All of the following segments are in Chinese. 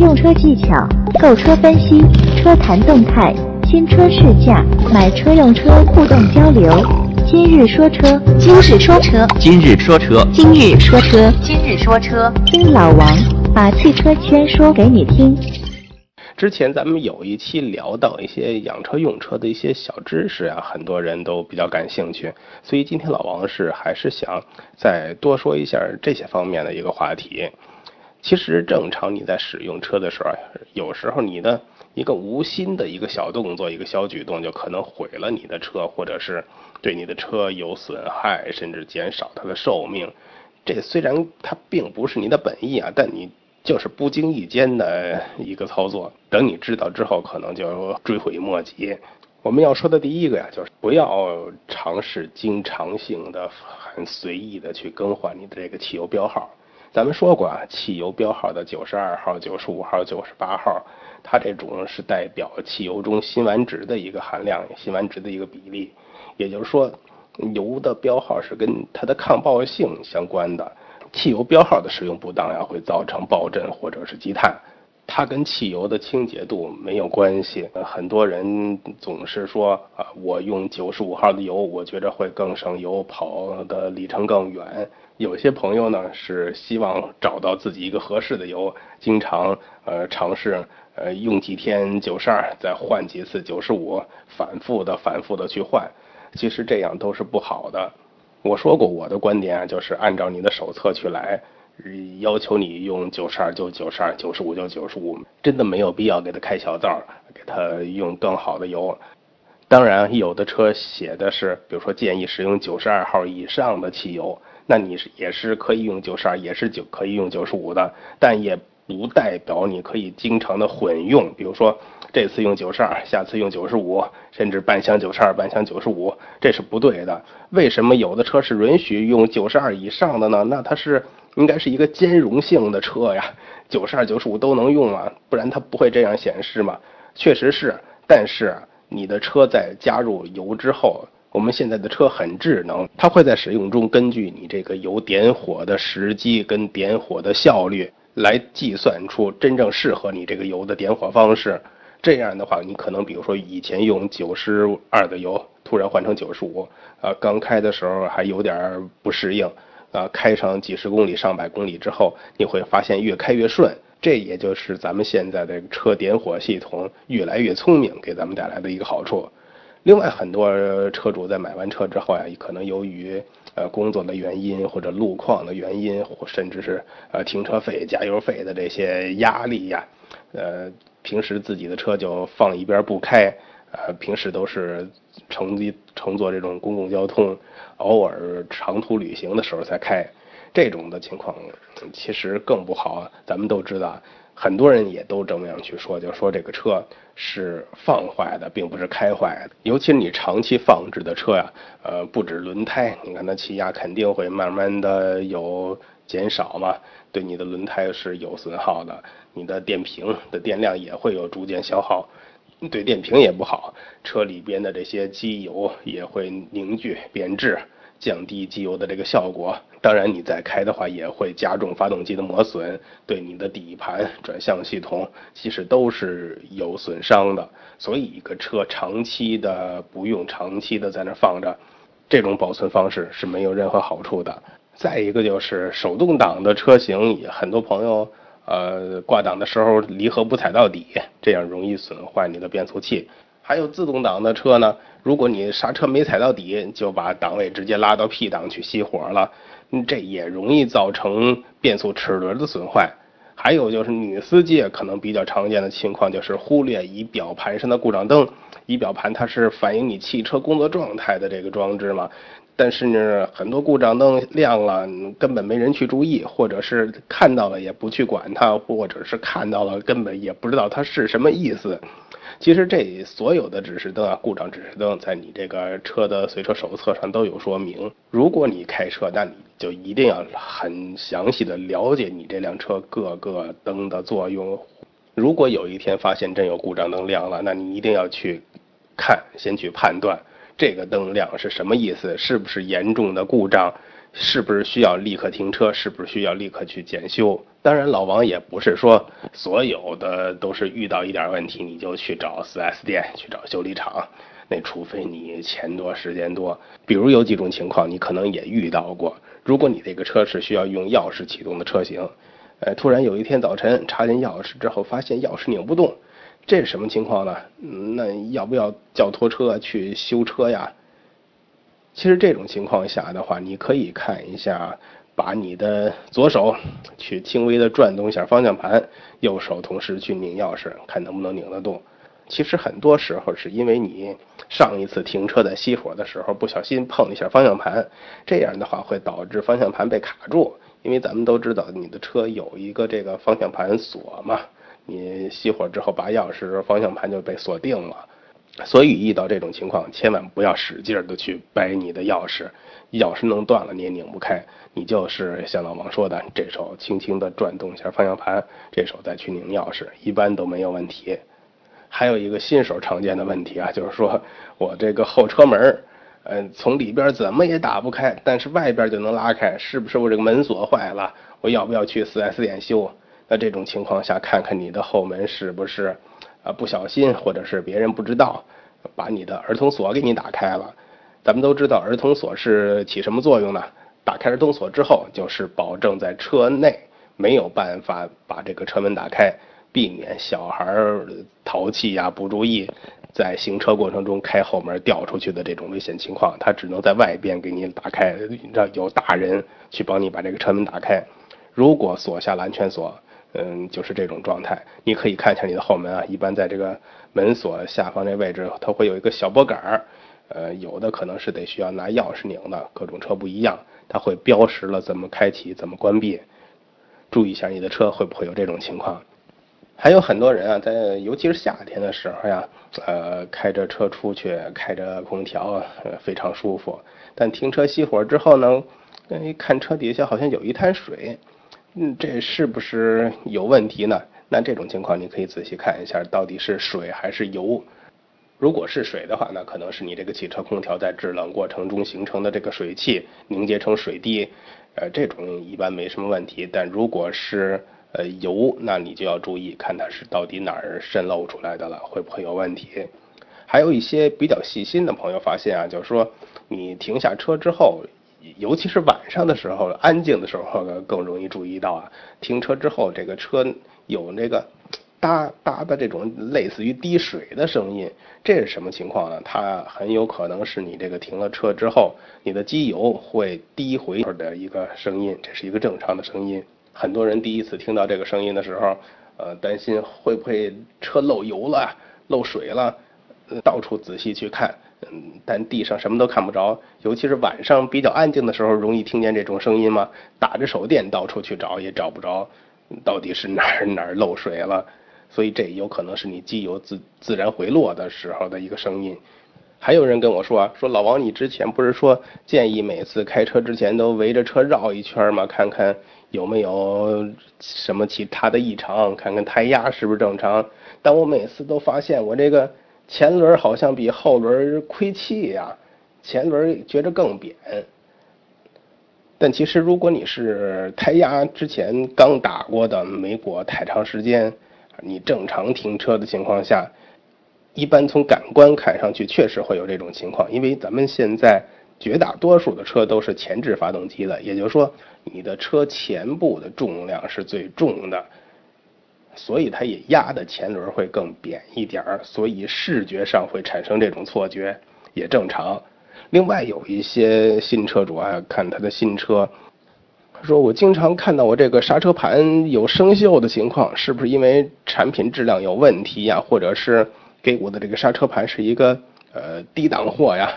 用车技巧、购车分析、车谈动态、新车试驾、买车用车互动交流。今日说车，今日说车，今日说车，今日说车，今日说车，听老王把汽车圈说给你听。之前咱们有一期聊到一些养车用车的一些小知识啊，很多人都比较感兴趣，所以今天老王是还是想再多说一下这些方面的一个话题。其实正常你在使用车的时候，有时候你的一个无心的一个小动作、一个小举动，就可能毁了你的车，或者是对你的车有损害，甚至减少它的寿命。这虽然它并不是你的本意啊，但你。就是不经意间的一个操作，等你知道之后，可能就追悔莫及。我们要说的第一个呀，就是不要尝试经常性的、很随意的去更换你的这个汽油标号。咱们说过啊，汽油标号的九十二号、九十五号、九十八号，它这种是代表汽油中辛烷值的一个含量、辛烷值的一个比例。也就是说，油的标号是跟它的抗爆性相关的。汽油标号的使用不当呀，会造成爆震或者是积碳，它跟汽油的清洁度没有关系。很多人总是说啊，我用九十五号的油，我觉着会更省油，跑的里程更远。有些朋友呢是希望找到自己一个合适的油，经常呃尝试呃用几天九十二，再换几次九十五，反复的反复的去换，其实这样都是不好的。我说过我的观点啊，就是按照你的手册去来，要求你用九十二就九十二，九十五就九十五，真的没有必要给他开小灶，给他用更好的油。当然，有的车写的是，比如说建议使用九十二号以上的汽油，那你是也是可以用九十二，也是九可以用九十五的，但也不代表你可以经常的混用，比如说。这次用九十二，下次用九十五，甚至半箱九十二，半箱九十五，这是不对的。为什么有的车是允许用九十二以上的呢？那它是应该是一个兼容性的车呀，九十二、九十五都能用啊，不然它不会这样显示嘛。确实是，但是你的车在加入油之后，我们现在的车很智能，它会在使用中根据你这个油点火的时机跟点火的效率来计算出真正适合你这个油的点火方式。这样的话，你可能比如说以前用九十二的油，突然换成九十五，啊，刚开的时候还有点不适应，啊，开上几十公里、上百公里之后，你会发现越开越顺。这也就是咱们现在的车点火系统越来越聪明，给咱们带来的一个好处。另外，很多车主在买完车之后呀，可能由于呃工作的原因或者路况的原因，或甚至是呃停车费、加油费的这些压力呀，呃。平时自己的车就放一边不开，呃，平时都是乘机乘坐这种公共交通，偶尔长途旅行的时候才开，这种的情况其实更不好。咱们都知道，很多人也都这么样去说，就说这个车是放坏的，并不是开坏的。尤其是你长期放置的车呀，呃，不止轮胎，你看它气压肯定会慢慢的有减少嘛，对你的轮胎是有损耗的。你的电瓶的电量也会有逐渐消耗，对电瓶也不好。车里边的这些机油也会凝聚变质，降低机油的这个效果。当然，你再开的话，也会加重发动机的磨损，对你的底盘、转向系统其实都是有损伤的。所以，一个车长期的不用，长期的在那放着，这种保存方式是没有任何好处的。再一个就是手动挡的车型，也很多朋友。呃，挂档的时候离合不踩到底，这样容易损坏你的变速器。还有自动挡的车呢，如果你刹车没踩到底，就把档位直接拉到 P 档去熄火了，这也容易造成变速齿轮的损坏。还有就是女司机可能比较常见的情况，就是忽略仪表盘上的故障灯。仪表盘它是反映你汽车工作状态的这个装置嘛。但是呢，很多故障灯亮了，根本没人去注意，或者是看到了也不去管它，或者是看到了根本也不知道它是什么意思。其实这所有的指示灯啊，故障指示灯在你这个车的随车手册上都有说明。如果你开车，那你就一定要很详细的了解你这辆车各个灯的作用。如果有一天发现真有故障灯亮了，那你一定要去看，先去判断。这个灯亮是什么意思？是不是严重的故障？是不是需要立刻停车？是不是需要立刻去检修？当然，老王也不是说所有的都是遇到一点问题你就去找 4S 店去找修理厂，那除非你钱多时间多。比如有几种情况你可能也遇到过，如果你这个车是需要用钥匙启动的车型，呃，突然有一天早晨插进钥匙之后发现钥匙拧不动，这是什么情况呢？那要不要叫拖车去修车呀？其实这种情况下的话，你可以看一下。把你的左手去轻微的转动一下方向盘，右手同时去拧钥匙，看能不能拧得动。其实很多时候是因为你上一次停车在熄火的时候不小心碰了一下方向盘，这样的话会导致方向盘被卡住。因为咱们都知道你的车有一个这个方向盘锁嘛，你熄火之后拔钥匙，方向盘就被锁定了。所以遇到这种情况，千万不要使劲的去掰你的钥匙，钥匙弄断了你也拧不开。你就是像老王说的，这手轻轻的转动一下方向盘，这手再去拧钥匙，一般都没有问题。还有一个新手常见的问题啊，就是说我这个后车门，嗯，从里边怎么也打不开，但是外边就能拉开，是不是我这个门锁坏了？我要不要去 4S 店修？那这种情况下，看看你的后门是不是？啊，不小心或者是别人不知道，把你的儿童锁给你打开了。咱们都知道儿童锁是起什么作用呢？打开儿童锁之后，就是保证在车内没有办法把这个车门打开，避免小孩淘气呀、不注意，在行车过程中开后门掉出去的这种危险情况。他只能在外边给你打开，让有大人去帮你把这个车门打开。如果锁下了安全锁。嗯，就是这种状态。你可以看一下你的后门啊，一般在这个门锁下方这位置，它会有一个小拨杆儿。呃，有的可能是得需要拿钥匙拧的，各种车不一样，它会标识了怎么开启、怎么关闭。注意一下你的车会不会有这种情况。还有很多人啊，在尤其是夏天的时候呀，呃，开着车出去，开着空调，呃，非常舒服。但停车熄火之后呢，一看车底下好像有一滩水。嗯，这是不是有问题呢？那这种情况你可以仔细看一下，到底是水还是油。如果是水的话，那可能是你这个汽车空调在制冷过程中形成的这个水汽凝结成水滴，呃，这种一般没什么问题。但如果是呃油，那你就要注意，看它是到底哪儿渗漏出来的了，会不会有问题？还有一些比较细心的朋友发现啊，就是说你停下车之后。尤其是晚上的时候，安静的时候呢更容易注意到啊。停车之后，这个车有那个哒哒的这种类似于滴水的声音，这是什么情况呢？它很有可能是你这个停了车之后，你的机油会滴回的一个声音，这是一个正常的声音。很多人第一次听到这个声音的时候，呃，担心会不会车漏油了、漏水了，到处仔细去看。嗯，但地上什么都看不着，尤其是晚上比较安静的时候，容易听见这种声音吗？打着手电到处去找也找不着，到底是哪儿哪儿漏水了？所以这有可能是你机油自自然回落的时候的一个声音。还有人跟我说，说老王，你之前不是说建议每次开车之前都围着车绕一圈吗？看看有没有什么其他的异常，看看胎压是不是正常？但我每次都发现我这个。前轮好像比后轮亏气呀，前轮觉着更扁。但其实如果你是胎压之前刚打过的，没过太长时间，你正常停车的情况下，一般从感官看上去确实会有这种情况。因为咱们现在绝大多数的车都是前置发动机的，也就是说你的车前部的重量是最重的。所以它也压的前轮会更扁一点儿，所以视觉上会产生这种错觉，也正常。另外有一些新车主啊，看他的新车，他说我经常看到我这个刹车盘有生锈的情况，是不是因为产品质量有问题呀？或者是给我的这个刹车盘是一个呃低档货呀？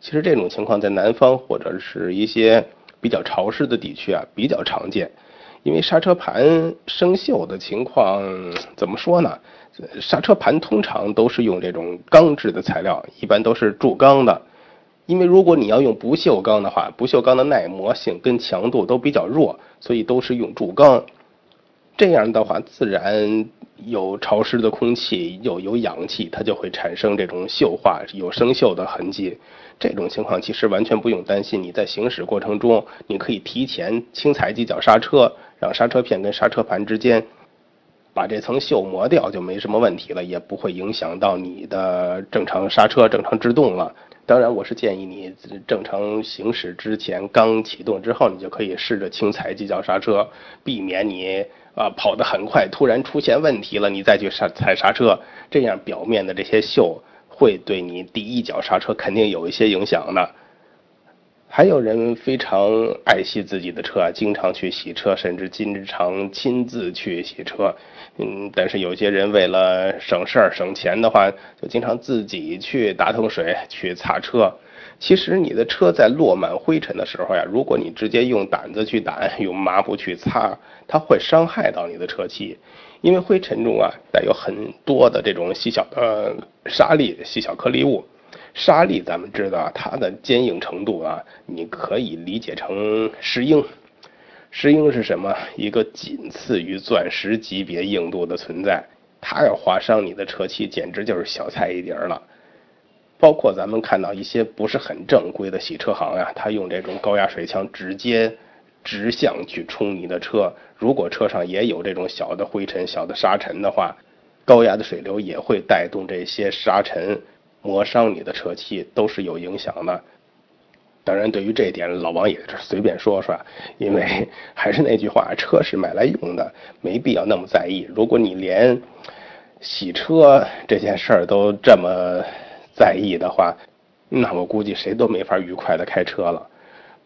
其实这种情况在南方或者是一些比较潮湿的地区啊比较常见。因为刹车盘生锈的情况怎么说呢？刹车盘通常都是用这种钢制的材料，一般都是铸钢的。因为如果你要用不锈钢的话，不锈钢的耐磨性跟强度都比较弱，所以都是用铸钢。这样的话，自然有潮湿的空气，又有氧气，它就会产生这种锈化，有生锈的痕迹。这种情况其实完全不用担心，你在行驶过程中，你可以提前轻踩几脚刹车。让刹车片跟刹车盘之间把这层锈磨掉，就没什么问题了，也不会影响到你的正常刹车、正常制动了。当然，我是建议你正常行驶之前，刚启动之后，你就可以试着轻踩几脚刹车，避免你啊跑得很快，突然出现问题了，你再去刹踩刹车，这样表面的这些锈会对你第一脚刹车肯定有一些影响的。还有人非常爱惜自己的车啊，经常去洗车，甚至经常亲自去洗车。嗯，但是有些人为了省事儿、省钱的话，就经常自己去打桶水去擦车。其实你的车在落满灰尘的时候呀，如果你直接用掸子去掸，用抹布去擦，它会伤害到你的车漆，因为灰尘中啊带有很多的这种细小的沙粒、细小颗粒物。沙粒，咱们知道它的坚硬程度啊，你可以理解成石英。石英是什么？一个仅次于钻石级别硬度的存在。它要划伤你的车漆，简直就是小菜一碟了。包括咱们看到一些不是很正规的洗车行啊，他用这种高压水枪直接直向去冲你的车。如果车上也有这种小的灰尘、小的沙尘的话，高压的水流也会带动这些沙尘。磨伤你的车漆都是有影响的。当然，对于这一点，老王也是随便说说，因为还是那句话，车是买来用的，没必要那么在意。如果你连洗车这件事儿都这么在意的话，那我估计谁都没法愉快的开车了。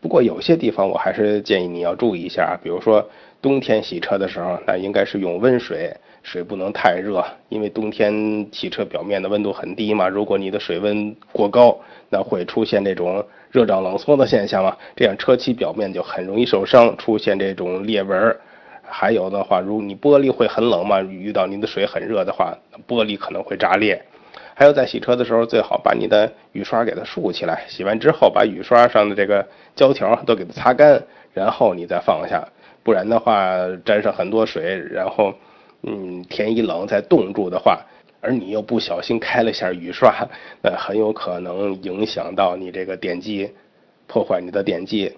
不过有些地方我还是建议你要注意一下，比如说冬天洗车的时候，那应该是用温水。水不能太热，因为冬天汽车表面的温度很低嘛。如果你的水温过高，那会出现这种热胀冷缩的现象嘛。这样车漆表面就很容易受伤，出现这种裂纹。还有的话，如你玻璃会很冷嘛，遇到你的水很热的话，玻璃可能会炸裂。还有在洗车的时候，最好把你的雨刷给它竖起来，洗完之后把雨刷上的这个胶条都给它擦干，然后你再放下，不然的话沾上很多水，然后。嗯，天一冷再冻住的话，而你又不小心开了下雨刷，那很有可能影响到你这个电机，破坏你的电机。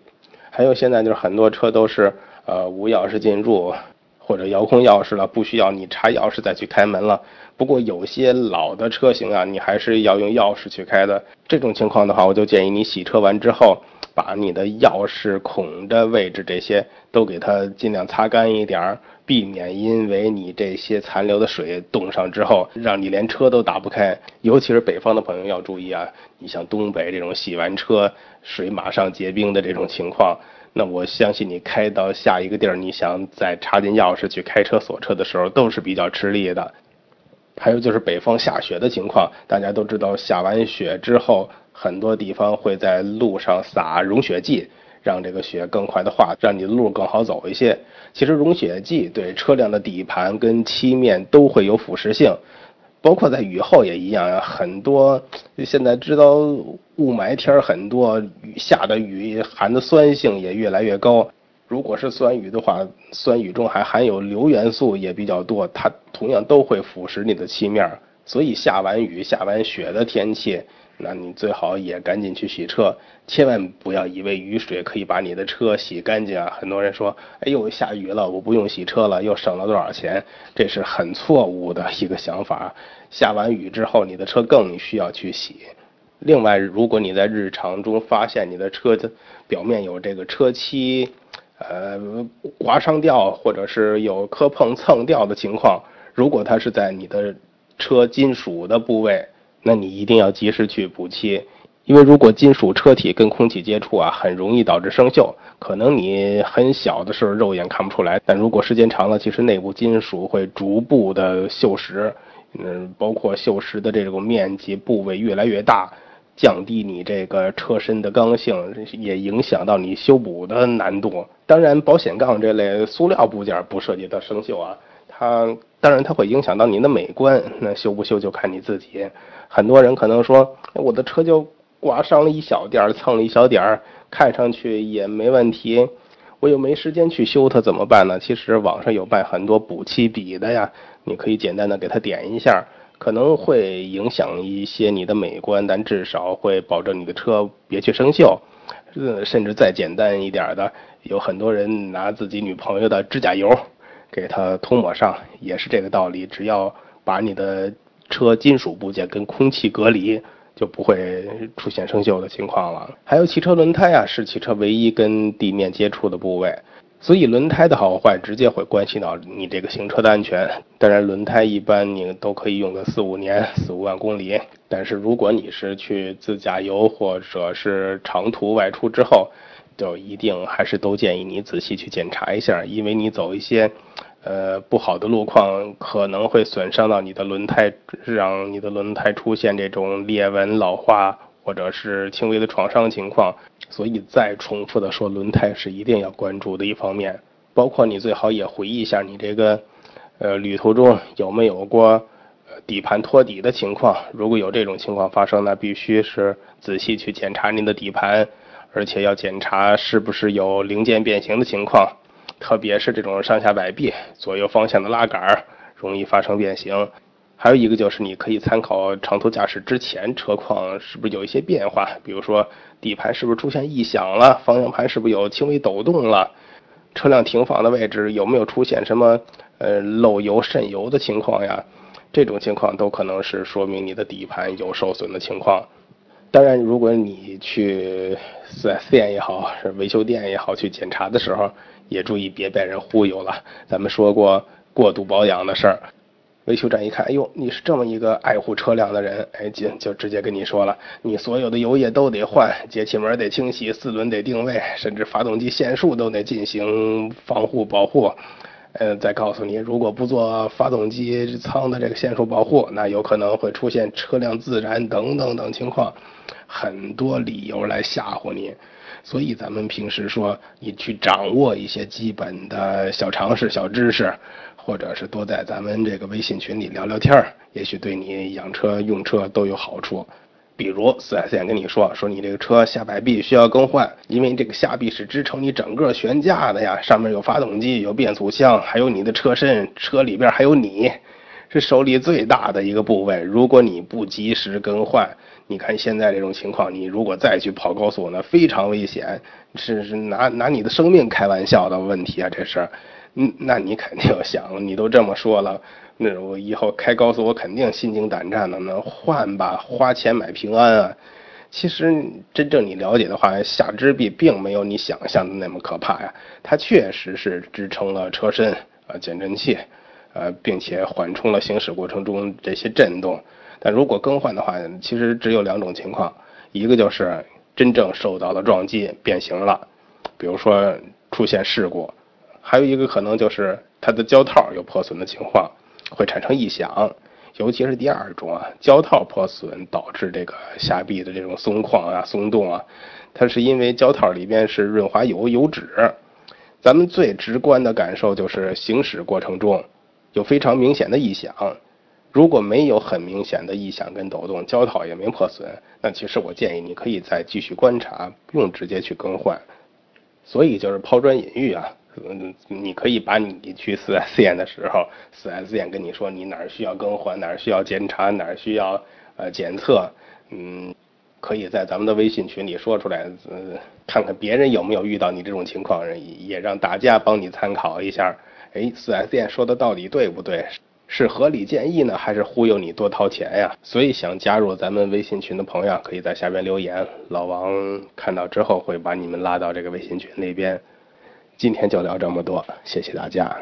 还有现在就是很多车都是呃无钥匙进入或者遥控钥匙了，不需要你插钥匙再去开门了。不过有些老的车型啊，你还是要用钥匙去开的。这种情况的话，我就建议你洗车完之后，把你的钥匙孔的位置这些都给它尽量擦干一点儿。避免因为你这些残留的水冻上之后，让你连车都打不开。尤其是北方的朋友要注意啊！你像东北这种洗完车水马上结冰的这种情况，那我相信你开到下一个地儿，你想再插进钥匙去开车锁车的时候，都是比较吃力的。还有就是北方下雪的情况，大家都知道，下完雪之后，很多地方会在路上撒融雪剂。让这个雪更快的化，让你的路更好走一些。其实融雪剂对车辆的底盘跟漆面都会有腐蚀性，包括在雨后也一样。很多现在知道雾霾天很多，下的雨含的酸性也越来越高。如果是酸雨的话，酸雨中还含有硫元素也比较多，它同样都会腐蚀你的漆面。所以下完雨、下完雪的天气。那你最好也赶紧去洗车，千万不要以为雨水可以把你的车洗干净啊！很多人说，哎呦，下雨了，我不用洗车了，又省了多少钱？这是很错误的一个想法。下完雨之后，你的车更需要去洗。另外，如果你在日常中发现你的车的表面有这个车漆，呃，刮伤掉，或者是有磕碰蹭掉的情况，如果它是在你的车金属的部位。那你一定要及时去补漆，因为如果金属车体跟空气接触啊，很容易导致生锈。可能你很小的时候肉眼看不出来，但如果时间长了，其实内部金属会逐步的锈蚀，嗯，包括锈蚀的这种面积部位越来越大，降低你这个车身的刚性，也影响到你修补的难度。当然，保险杠这类塑料部件不涉及到生锈啊，它当然它会影响到您的美观，那修不修就看你自己。很多人可能说，我的车就刮伤了一小点儿，蹭了一小点儿，看上去也没问题，我又没时间去修它，怎么办呢？其实网上有卖很多补漆笔的呀，你可以简单的给它点一下，可能会影响一些你的美观，但至少会保证你的车别去生锈。呃，甚至再简单一点的，有很多人拿自己女朋友的指甲油 给它涂抹上，也是这个道理。只要把你的车金属部件跟空气隔离，就不会出现生锈的情况了。还有汽车轮胎啊，是汽车唯一跟地面接触的部位。所以轮胎的好坏直接会关系到你这个行车的安全。当然，轮胎一般你都可以用个四五年、四五万公里。但是如果你是去自驾游或者是长途外出之后，就一定还是都建议你仔细去检查一下，因为你走一些呃不好的路况，可能会损伤到你的轮胎，让你的轮胎出现这种裂纹、老化。或者是轻微的创伤情况，所以再重复的说，轮胎是一定要关注的一方面。包括你最好也回忆一下，你这个呃旅途中有没有过底盘托底的情况？如果有这种情况发生，那必须是仔细去检查您的底盘，而且要检查是不是有零件变形的情况，特别是这种上下摆臂、左右方向的拉杆容易发生变形。还有一个就是，你可以参考长途驾驶之前车况是不是有一些变化，比如说底盘是不是出现异响了，方向盘是不是有轻微抖动了，车辆停放的位置有没有出现什么呃漏油渗油的情况呀？这种情况都可能是说明你的底盘有受损的情况。当然，如果你去四 S 店也好，是维修店也好，去检查的时候，也注意别被人忽悠了。咱们说过过度保养的事儿。维修站一看，哎呦，你是这么一个爱护车辆的人，哎，就就直接跟你说了，你所有的油液都得换，节气门得清洗，四轮得定位，甚至发动机限速都得进行防护保护。呃，再告诉你，如果不做发动机舱的这个限速保护，那有可能会出现车辆自燃等等等情况，很多理由来吓唬你。所以咱们平时说，你去掌握一些基本的小常识、小知识。或者是多在咱们这个微信群里聊聊天儿，也许对你养车用车都有好处。比如四 S 店跟你说，说你这个车下摆臂需要更换，因为这个下臂是支撑你整个悬架的呀，上面有发动机、有变速箱，还有你的车身，车里边还有你，是手里最大的一个部位。如果你不及时更换，你看现在这种情况，你如果再去跑高速，那非常危险，是是拿拿你的生命开玩笑的问题啊，这是。嗯，那你肯定想，你都这么说了，那我以后开高速，我肯定心惊胆战的。那换吧，花钱买平安啊。其实真正你了解的话，下肢臂并没有你想象的那么可怕呀。它确实是支撑了车身啊，减震器，呃，并且缓冲了行驶过程中这些震动。但如果更换的话，其实只有两种情况，一个就是真正受到了撞击变形了，比如说出现事故。还有一个可能就是它的胶套有破损的情况，会产生异响，尤其是第二种啊，胶套破损导致这个下臂的这种松旷啊、松动啊，它是因为胶套里边是润滑油油脂。咱们最直观的感受就是行驶过程中有非常明显的异响。如果没有很明显的异响跟抖动，胶套也没破损，那其实我建议你可以再继续观察，不用直接去更换。所以就是抛砖引玉啊。嗯，你可以把你去四 S 店的时候，四 S 店跟你说你哪儿需要更换，哪儿需要检查，哪儿需要呃检测，嗯，可以在咱们的微信群里说出来，嗯，看看别人有没有遇到你这种情况，也让大家帮你参考一下。哎，四 S 店说的到底对不对？是合理建议呢，还是忽悠你多掏钱呀？所以。想加入咱们微信群的朋友，可以。在下边留言，老王看到之后会把你们拉到这个微信群那边。今天就聊这么多，谢谢大家。